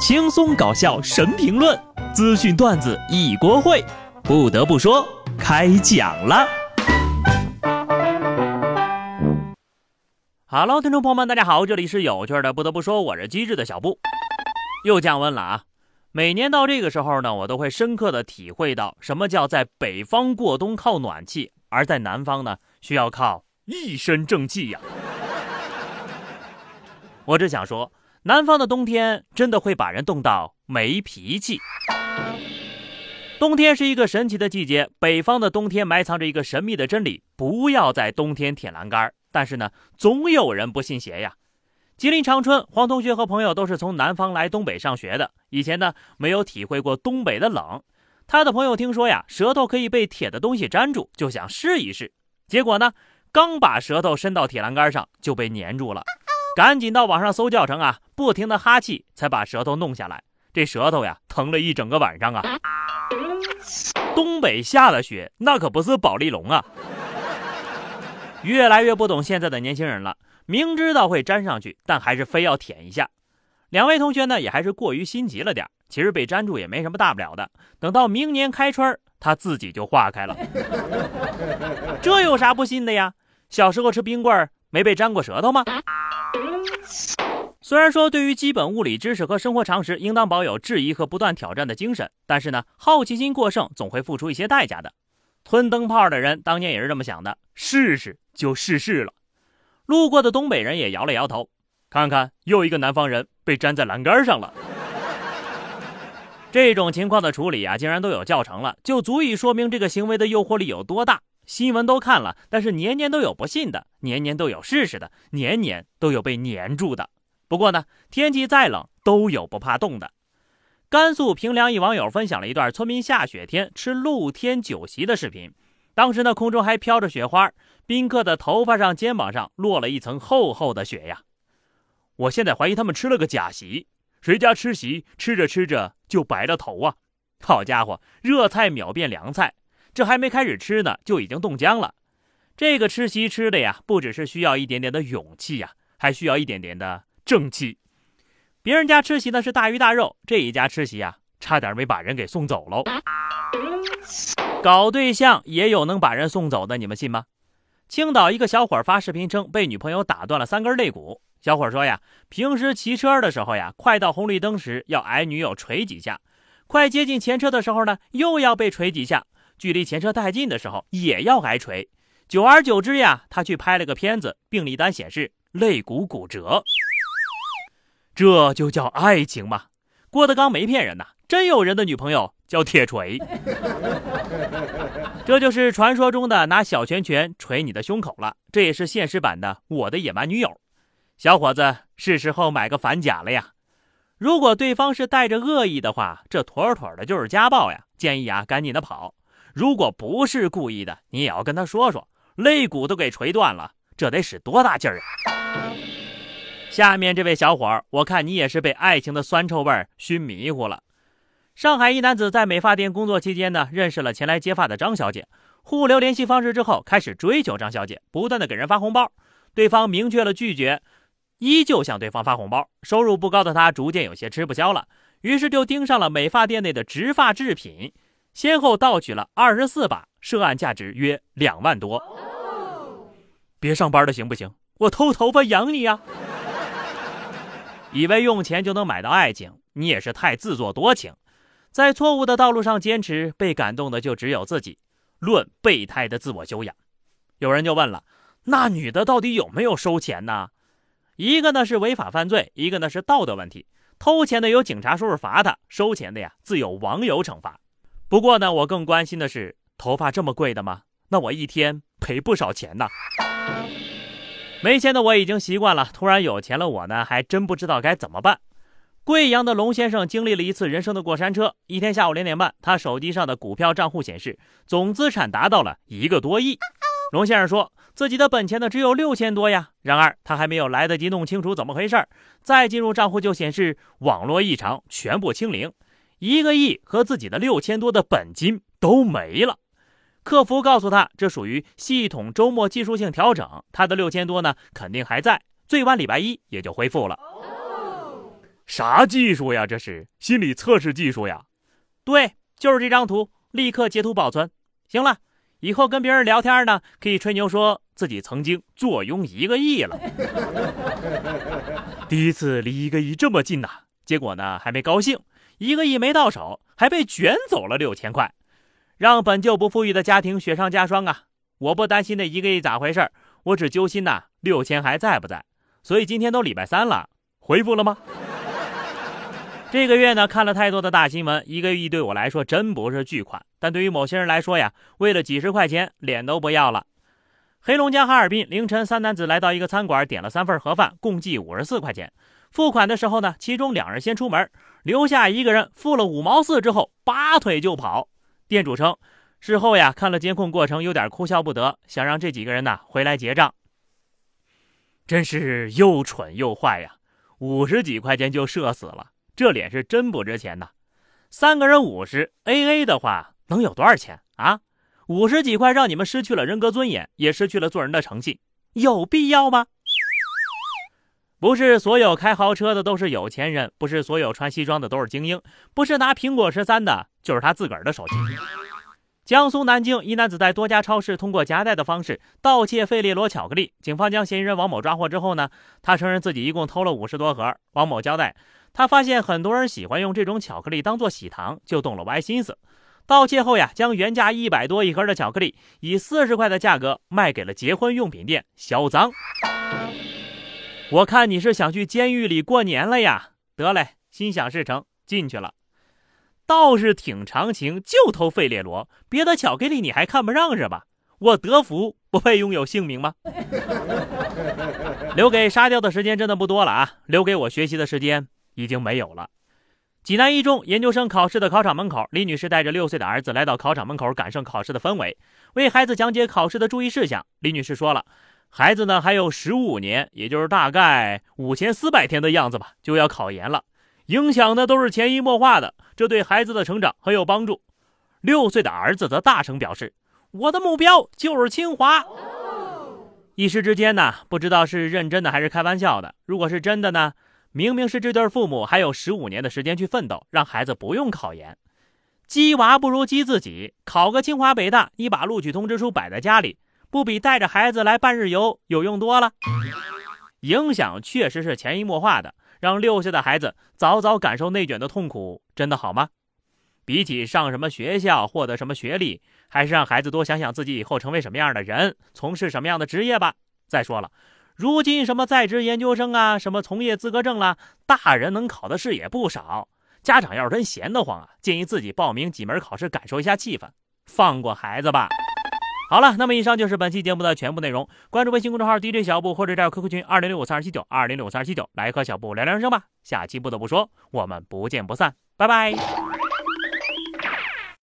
轻松搞笑神评论，资讯段子一锅烩。不得不说，开讲了。Hello，听众朋友们，大家好，这里是有趣的。不得不说，我是机智的小布，又降温了啊！每年到这个时候呢，我都会深刻的体会到什么叫在北方过冬靠暖气，而在南方呢需要靠一身正气呀。我只想说。南方的冬天真的会把人冻到没脾气。冬天是一个神奇的季节，北方的冬天埋藏着一个神秘的真理：不要在冬天舔栏杆。但是呢，总有人不信邪呀。吉林长春黄同学和朋友都是从南方来东北上学的，以前呢没有体会过东北的冷。他的朋友听说呀，舌头可以被铁的东西粘住，就想试一试。结果呢，刚把舌头伸到铁栏杆上，就被粘住了。赶紧到网上搜教程啊，不停的哈气才把舌头弄下来。这舌头呀，疼了一整个晚上啊。东北下的雪，那可不是宝丽龙啊。越来越不懂现在的年轻人了，明知道会粘上去，但还是非要舔一下。两位同学呢，也还是过于心急了点其实被粘住也没什么大不了的，等到明年开春它自己就化开了。这有啥不信的呀？小时候吃冰棍没被粘过舌头吗？虽然说对于基本物理知识和生活常识，应当保有质疑和不断挑战的精神，但是呢，好奇心过剩总会付出一些代价的。吞灯泡的人当年也是这么想的，试试就试试了。路过的东北人也摇了摇头，看看又一个南方人被粘在栏杆上了。这种情况的处理啊，竟然都有教程了，就足以说明这个行为的诱惑力有多大。新闻都看了，但是年年都有不信的，年年都有试试的，年年都有被粘住的。不过呢，天气再冷都有不怕冻的。甘肃平凉一网友分享了一段村民下雪天吃露天酒席的视频，当时呢空中还飘着雪花，宾客的头发上、肩膀上落了一层厚厚的雪呀。我现在怀疑他们吃了个假席，谁家吃席吃着吃着就白了头啊？好家伙，热菜秒变凉菜。这还没开始吃呢，就已经冻僵了。这个吃席吃的呀，不只是需要一点点的勇气呀，还需要一点点的正气。别人家吃席呢是大鱼大肉，这一家吃席啊，差点没把人给送走喽。搞对象也有能把人送走的，你们信吗？青岛一个小伙发视频称，被女朋友打断了三根肋骨。小伙说呀，平时骑车的时候呀，快到红绿灯时要挨女友捶几下，快接近前车的时候呢，又要被捶几下。距离前车太近的时候也要挨锤，久而久之呀，他去拍了个片子，病历单显示肋骨骨折。这就叫爱情吗？郭德纲没骗人呐，真有人的女朋友叫铁锤。这就是传说中的拿小拳拳捶你的胸口了，这也是现实版的我的野蛮女友。小伙子，是时候买个反甲了呀！如果对方是带着恶意的话，这妥妥的就是家暴呀！建议啊，赶紧的跑。如果不是故意的，你也要跟他说说，肋骨都给锤断了，这得使多大劲儿啊！下面这位小伙儿，我看你也是被爱情的酸臭味儿熏迷糊了。上海一男子在美发店工作期间呢，认识了前来接发的张小姐，互留联系方式之后，开始追求张小姐，不断的给人发红包，对方明确了拒绝，依旧向对方发红包。收入不高的他逐渐有些吃不消了，于是就盯上了美发店内的植发制品。先后盗取了二十四把，涉案价值约两万多。别上班了，行不行？我偷头发养你呀！以为用钱就能买到爱情，你也是太自作多情，在错误的道路上坚持，被感动的就只有自己。论备胎的自我修养，有人就问了：那女的到底有没有收钱呢？一个呢是违法犯罪，一个呢是道德问题。偷钱的有警察叔叔罚他，收钱的呀自有网友惩罚。不过呢，我更关心的是，头发这么贵的吗？那我一天赔不少钱呢。没钱的我已经习惯了，突然有钱了，我呢还真不知道该怎么办。贵阳的龙先生经历了一次人生的过山车。一天下午两点半，他手机上的股票账户显示，总资产达到了一个多亿。龙先生说自己的本钱呢只有六千多呀。然而他还没有来得及弄清楚怎么回事儿再进入账户就显示网络异常，全部清零。一个亿和自己的六千多的本金都没了，客服告诉他，这属于系统周末技术性调整，他的六千多呢肯定还在，最晚礼拜一也就恢复了。啥技术呀？这是心理测试技术呀？对，就是这张图，立刻截图保存。行了，以后跟别人聊天呢，可以吹牛说自己曾经坐拥一个亿了。第一次离一个亿这么近呐，结果呢还没高兴，一个亿没到手，还被卷走了六千块，让本就不富裕的家庭雪上加霜啊！我不担心那一个亿咋回事我只揪心呐，六千还在不在？所以今天都礼拜三了，回复了吗？这个月呢，看了太多的大新闻，一个亿对我来说真不是巨款，但对于某些人来说呀，为了几十块钱，脸都不要了。黑龙江哈尔滨凌晨，三男子来到一个餐馆，点了三份盒饭，共计五十四块钱。付款的时候呢，其中两人先出门，留下一个人付了五毛四之后，拔腿就跑。店主称，事后呀看了监控过程，有点哭笑不得，想让这几个人呢回来结账。真是又蠢又坏呀，五十几块钱就射死了。这脸是真不值钱呐！三个人五十 A A 的话，能有多少钱啊？五十几块让你们失去了人格尊严，也失去了做人的诚信，有必要吗？不是所有开豪车的都是有钱人，不是所有穿西装的都是精英，不是拿苹果十三的，就是他自个儿的手机。江苏南京一男子在多家超市通过夹带的方式盗窃费列罗巧克力，警方将嫌疑人王某抓获之后呢，他承认自己一共偷了五十多盒。王某交代。他发现很多人喜欢用这种巧克力当做喜糖，就动了歪心思。盗窃后呀，将原价一百多一盒的巧克力以四十块的价格卖给了结婚用品店销赃。我看你是想去监狱里过年了呀？得嘞，心想事成，进去了。倒是挺长情，就偷费列罗，别的巧克力你还看不上是吧？我德福不配拥有姓名吗？留给沙雕的时间真的不多了啊！留给我学习的时间。已经没有了。济南一中研究生考试的考场门口，李女士带着六岁的儿子来到考场门口，感受考试的氛围，为孩子讲解考试的注意事项。李女士说了，孩子呢还有十五年，也就是大概五千四百天的样子吧，就要考研了，影响的都是潜移默化的，这对孩子的成长很有帮助。六岁的儿子则大声表示：“我的目标就是清华。”一时之间呢，不知道是认真的还是开玩笑的。如果是真的呢？明明是这对父母还有十五年的时间去奋斗，让孩子不用考研，鸡娃不如鸡自己，考个清华北大，你把录取通知书摆在家里，不比带着孩子来半日游有用多了？影响确实是潜移默化的，让六岁的孩子早早感受内卷的痛苦，真的好吗？比起上什么学校、获得什么学历，还是让孩子多想想自己以后成为什么样的人，从事什么样的职业吧。再说了。如今什么在职研究生啊，什么从业资格证啦，大人能考的试也不少。家长要是真闲得慌啊，建议自己报名几门考试，感受一下气氛，放过孩子吧。好了，那么以上就是本期节目的全部内容。关注微信公众号 DJ 小布，或者加 QQ 群二零六五三二七九二零六五三二七九，来和小布聊聊人生吧。下期不得不说，我们不见不散，拜拜。